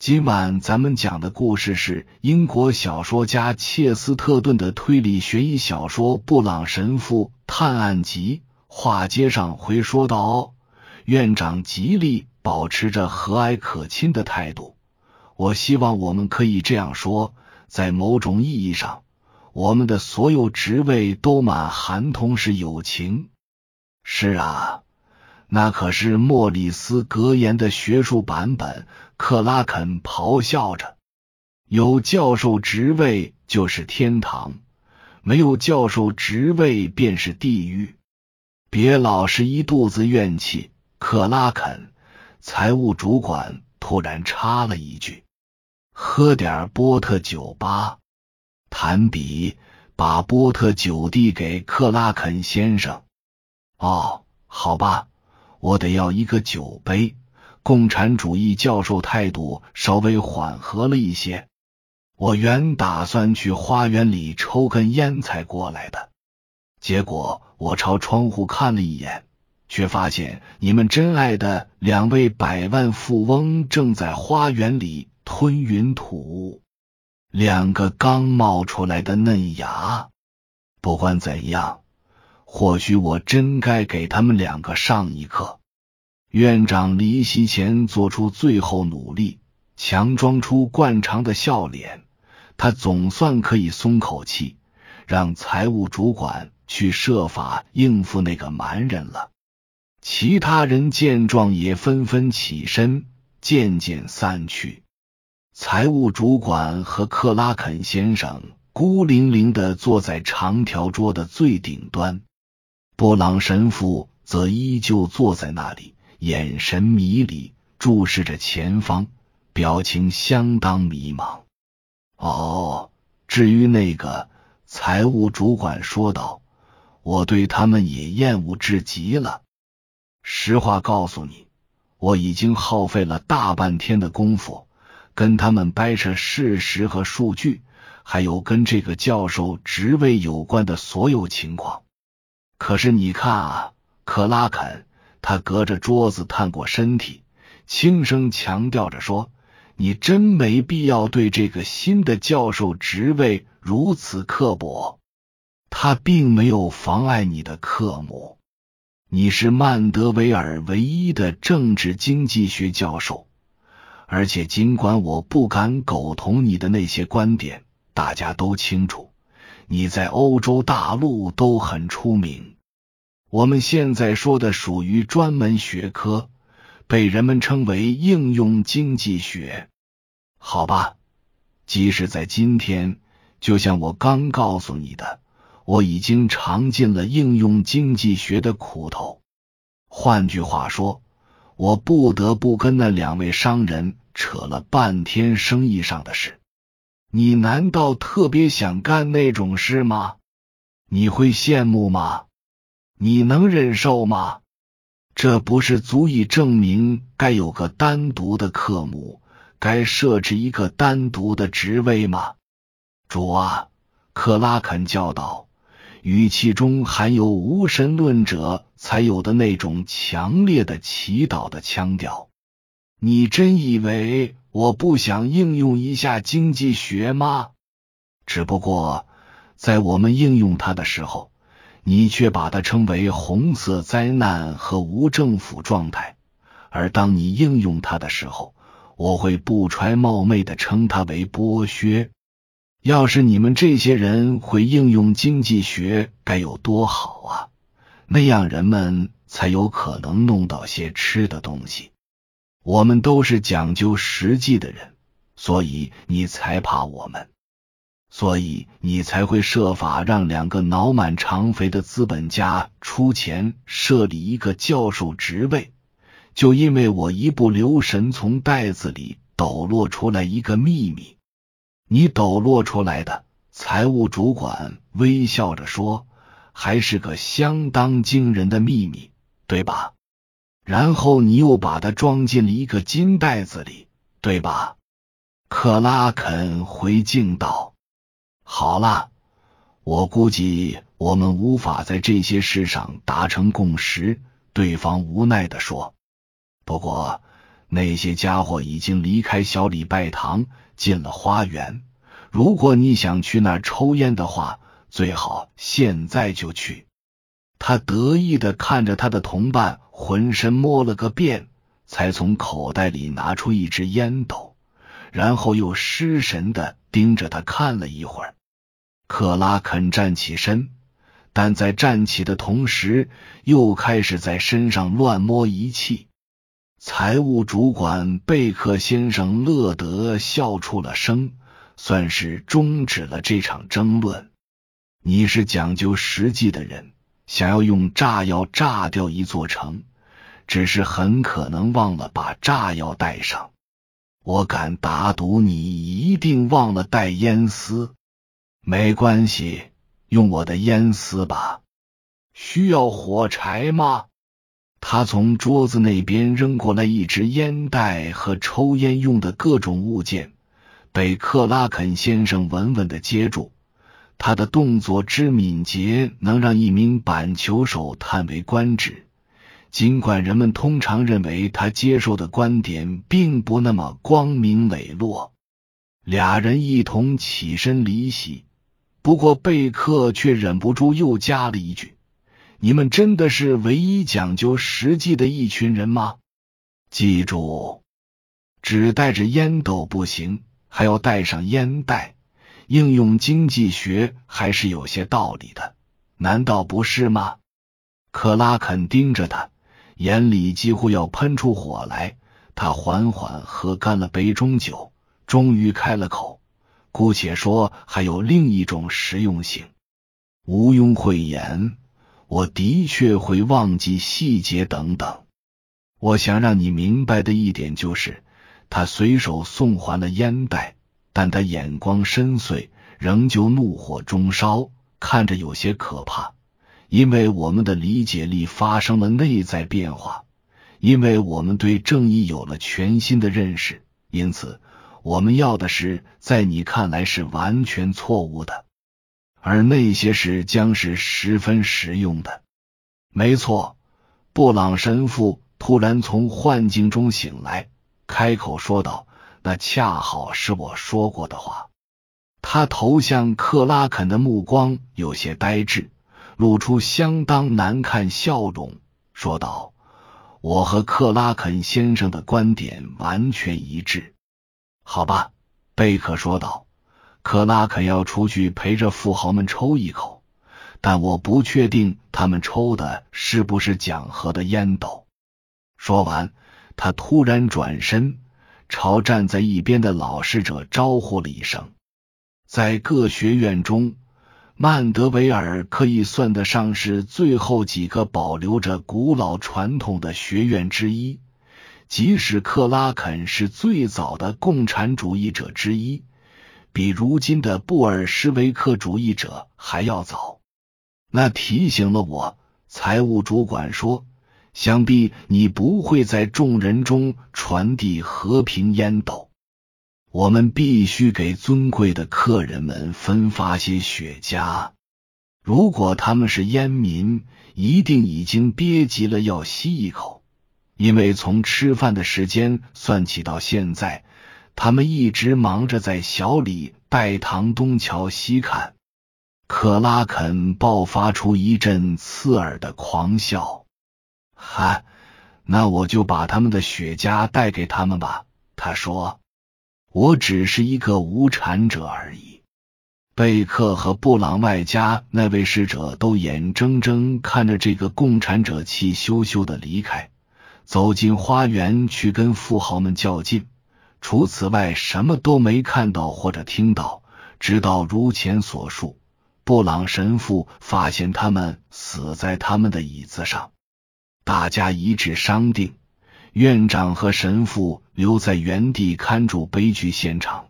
今晚咱们讲的故事是英国小说家切斯特顿的推理悬疑小说《布朗神父探案集》。话接上回说道，院长极力保持着和蔼可亲的态度。我希望我们可以这样说，在某种意义上，我们的所有职位都满含同是友情。是啊。那可是莫里斯格言的学术版本。克拉肯咆哮着：“有教授职位就是天堂，没有教授职位便是地狱。别老是一肚子怨气。”克拉肯财务主管突然插了一句：“喝点波特酒吧。”谭比把波特酒递给克拉肯先生。哦，好吧。我得要一个酒杯。共产主义教授态度稍微缓和了一些。我原打算去花园里抽根烟才过来的，结果我朝窗户看了一眼，却发现你们真爱的两位百万富翁正在花园里吞云吐雾，两个刚冒出来的嫩芽。不管怎样。或许我真该给他们两个上一课。院长离席前做出最后努力，强装出惯常的笑脸。他总算可以松口气，让财务主管去设法应付那个蛮人了。其他人见状也纷纷起身，渐渐散去。财务主管和克拉肯先生孤零零的坐在长条桌的最顶端。布朗神父则依旧坐在那里，眼神迷离，注视着前方，表情相当迷茫。哦，至于那个财务主管说道：“我对他们也厌恶至极了。实话告诉你，我已经耗费了大半天的功夫，跟他们掰扯事实和数据，还有跟这个教授职位有关的所有情况。”可是你看啊，克拉肯，他隔着桌子探过身体，轻声强调着说：“你真没必要对这个新的教授职位如此刻薄。他并没有妨碍你的科目。你是曼德维尔唯一的政治经济学教授，而且尽管我不敢苟同你的那些观点，大家都清楚。”你在欧洲大陆都很出名。我们现在说的属于专门学科，被人们称为应用经济学。好吧，即使在今天，就像我刚告诉你的，我已经尝尽了应用经济学的苦头。换句话说，我不得不跟那两位商人扯了半天生意上的事。你难道特别想干那种事吗？你会羡慕吗？你能忍受吗？这不是足以证明该有个单独的科目，该设置一个单独的职位吗？主啊！克拉肯教导，语气中含有无神论者才有的那种强烈的祈祷的腔调。你真以为？我不想应用一下经济学吗？只不过在我们应用它的时候，你却把它称为红色灾难和无政府状态；而当你应用它的时候，我会不揣冒昧的称它为剥削。要是你们这些人会应用经济学，该有多好啊！那样人们才有可能弄到些吃的东西。我们都是讲究实际的人，所以你才怕我们，所以你才会设法让两个脑满肠肥的资本家出钱设立一个教授职位。就因为我一不留神从袋子里抖落出来一个秘密，你抖落出来的。财务主管微笑着说：“还是个相当惊人的秘密，对吧？”然后你又把它装进了一个金袋子里，对吧？克拉肯回敬道：“好了，我估计我们无法在这些事上达成共识。”对方无奈的说：“不过那些家伙已经离开小礼拜堂，进了花园。如果你想去那儿抽烟的话，最好现在就去。他得意的看着他的同伴，浑身摸了个遍，才从口袋里拿出一支烟斗，然后又失神的盯着他看了一会儿。克拉肯站起身，但在站起的同时，又开始在身上乱摸仪器。财务主管贝克先生乐得笑出了声，算是终止了这场争论。你是讲究实际的人，想要用炸药炸掉一座城，只是很可能忘了把炸药带上。我敢打赌，你一定忘了带烟丝。没关系，用我的烟丝吧。需要火柴吗？他从桌子那边扔过来一支烟袋和抽烟用的各种物件，被克拉肯先生稳稳的接住。他的动作之敏捷，能让一名板球手叹为观止。尽管人们通常认为他接受的观点并不那么光明磊落，俩人一同起身离席。不过贝克却忍不住又加了一句。你们真的是唯一讲究实际的一群人吗？记住，只带着烟斗不行，还要带上烟袋。应用经济学还是有些道理的，难道不是吗？克拉肯盯着他，眼里几乎要喷出火来。他缓缓喝干了杯中酒，终于开了口：“姑且说，还有另一种实用性。毋庸讳言。”我的确会忘记细节等等。我想让你明白的一点就是，他随手送还了烟袋，但他眼光深邃，仍旧怒火中烧，看着有些可怕。因为我们的理解力发生了内在变化，因为我们对正义有了全新的认识，因此我们要的是在你看来是完全错误的。而那些事将是十分实用的。没错，布朗神父突然从幻境中醒来，开口说道：“那恰好是我说过的话。”他投向克拉肯的目光有些呆滞，露出相当难看笑容，说道：“我和克拉肯先生的观点完全一致。”好吧，贝克说道。克拉肯要出去陪着富豪们抽一口，但我不确定他们抽的是不是讲和的烟斗。说完，他突然转身朝站在一边的老使者招呼了一声。在各学院中，曼德维尔可以算得上是最后几个保留着古老传统的学院之一，即使克拉肯是最早的共产主义者之一。比如今的布尔什维克主义者还要早，那提醒了我。财务主管说：“想必你不会在众人中传递和平烟斗。我们必须给尊贵的客人们分发些雪茄。如果他们是烟民，一定已经憋急了要吸一口，因为从吃饭的时间算起到现在。”他们一直忙着在小李拜堂东瞧西看。克拉肯爆发出一阵刺耳的狂笑。哈，那我就把他们的雪茄带给他们吧。他说：“我只是一个无产者而已。”贝克和布朗外加那位使者都眼睁睁看着这个共产者气咻咻的离开，走进花园去跟富豪们较劲。除此外，什么都没看到或者听到。直到如前所述，布朗神父发现他们死在他们的椅子上。大家一致商定，院长和神父留在原地看住悲剧现场。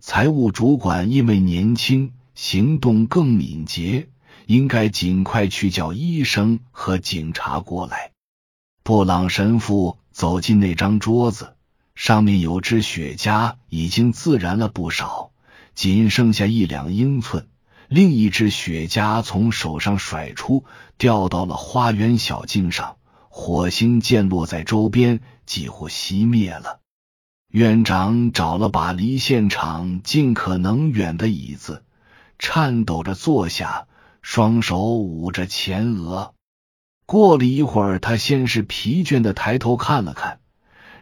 财务主管因为年轻，行动更敏捷，应该尽快去叫医生和警察过来。布朗神父走进那张桌子。上面有支雪茄，已经自燃了不少，仅剩下一两英寸。另一支雪茄从手上甩出，掉到了花园小径上，火星溅落在周边，几乎熄灭了。院长找了把离现场尽可能远的椅子，颤抖着坐下，双手捂着前额。过了一会儿，他先是疲倦的抬头看了看，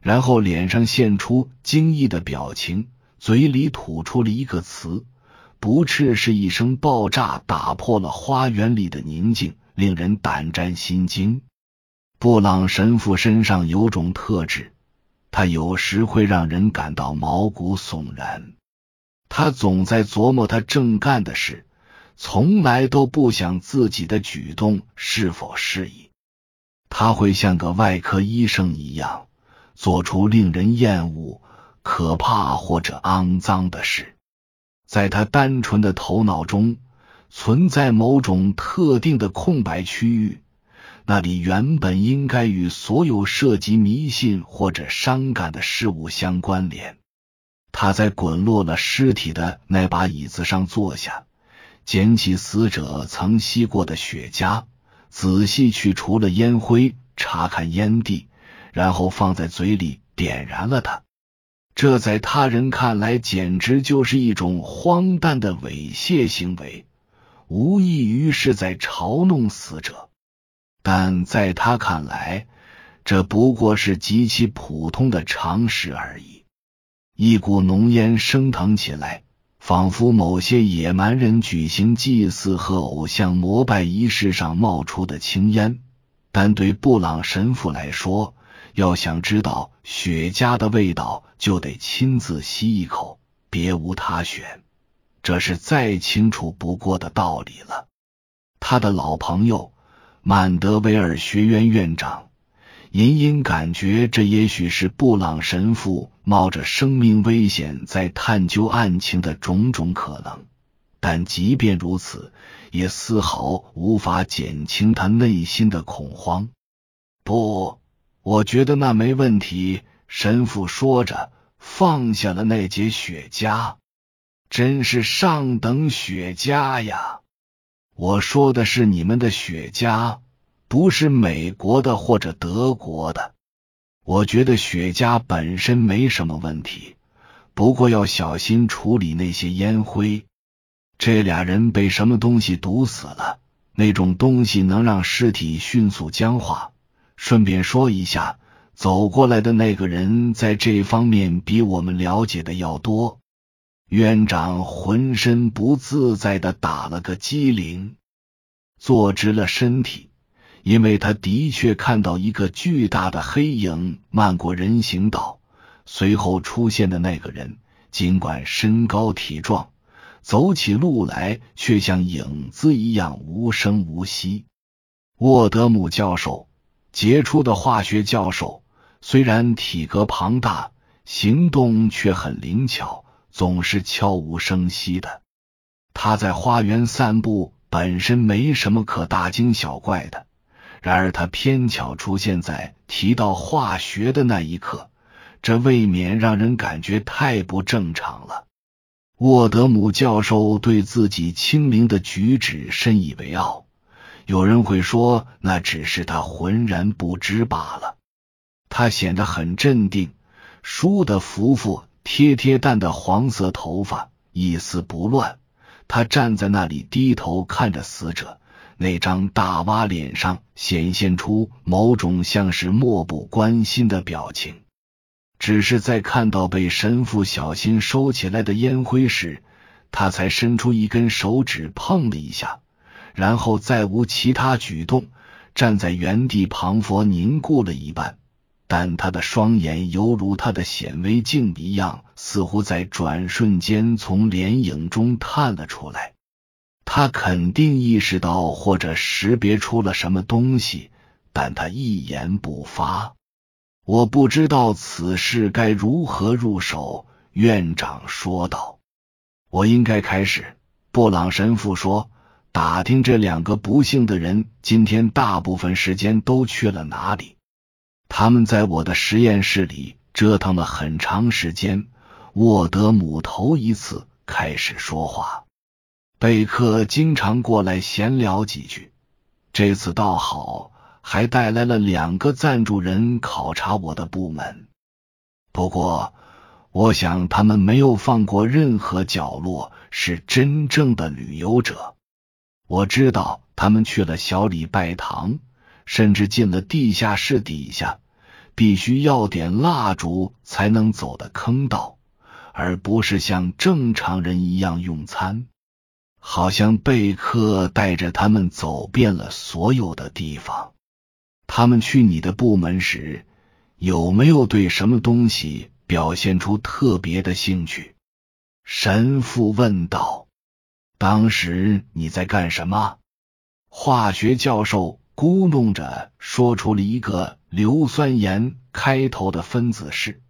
然后脸上现出惊异的表情，嘴里吐出了一个词：“不啻”，是一声爆炸，打破了花园里的宁静，令人胆战心惊。布朗神父身上有种特质。他有时会让人感到毛骨悚然。他总在琢磨他正干的事，从来都不想自己的举动是否适宜。他会像个外科医生一样，做出令人厌恶、可怕或者肮脏的事。在他单纯的头脑中，存在某种特定的空白区域。那里原本应该与所有涉及迷信或者伤感的事物相关联。他在滚落了尸体的那把椅子上坐下，捡起死者曾吸过的雪茄，仔细去除了烟灰，查看烟蒂，然后放在嘴里点燃了它。这在他人看来简直就是一种荒诞的猥亵行为，无异于是在嘲弄死者。但在他看来，这不过是极其普通的常识而已。一股浓烟升腾起来，仿佛某些野蛮人举行祭祀和偶像膜拜仪式上冒出的青烟。但对布朗神父来说，要想知道雪茄的味道，就得亲自吸一口，别无他选。这是再清楚不过的道理了。他的老朋友。曼德维尔学院院长隐隐感觉，这也许是布朗神父冒着生命危险在探究案情的种种可能。但即便如此，也丝毫无法减轻他内心的恐慌。不，我觉得那没问题。神父说着，放下了那节雪茄。真是上等雪茄呀！我说的是你们的雪茄，不是美国的或者德国的。我觉得雪茄本身没什么问题，不过要小心处理那些烟灰。这俩人被什么东西毒死了？那种东西能让尸体迅速僵化。顺便说一下，走过来的那个人在这方面比我们了解的要多。院长浑身不自在的打了个激灵，坐直了身体，因为他的确看到一个巨大的黑影漫过人行道。随后出现的那个人，尽管身高体壮，走起路来却像影子一样无声无息。沃德姆教授，杰出的化学教授，虽然体格庞大，行动却很灵巧。总是悄无声息的。他在花园散步，本身没什么可大惊小怪的。然而他偏巧出现在提到化学的那一刻，这未免让人感觉太不正常了。沃德姆教授对自己清灵的举止深以为傲。有人会说，那只是他浑然不知罢了。他显得很镇定，舒的服服。贴贴蛋的黄色头发，一丝不乱。他站在那里，低头看着死者，那张大洼脸上显现出某种像是漠不关心的表情。只是在看到被神父小心收起来的烟灰时，他才伸出一根手指碰了一下，然后再无其他举动，站在原地，庞佛凝固了一半。但他的双眼犹如他的显微镜一样，似乎在转瞬间从脸影中探了出来。他肯定意识到或者识别出了什么东西，但他一言不发。我不知道此事该如何入手，院长说道。我应该开始。布朗神父说：“打听这两个不幸的人今天大部分时间都去了哪里。”他们在我的实验室里折腾了很长时间。沃德姆头一次开始说话，贝克经常过来闲聊几句。这次倒好，还带来了两个赞助人考察我的部门。不过，我想他们没有放过任何角落，是真正的旅游者。我知道他们去了小礼拜堂，甚至进了地下室底下，必须要点蜡烛才能走的坑道，而不是像正常人一样用餐。好像贝克带着他们走遍了所有的地方。他们去你的部门时，有没有对什么东西表现出特别的兴趣？神父问道。当时你在干什么？化学教授咕哝着说出了一个硫酸盐开头的分子式，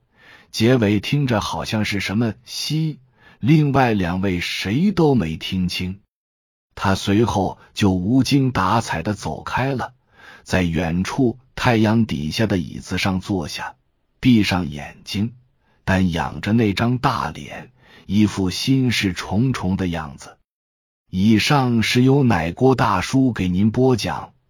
结尾听着好像是什么硒。另外两位谁都没听清，他随后就无精打采的走开了，在远处太阳底下的椅子上坐下，闭上眼睛，但仰着那张大脸，一副心事重重的样子。以上是由奶锅大叔给您播讲，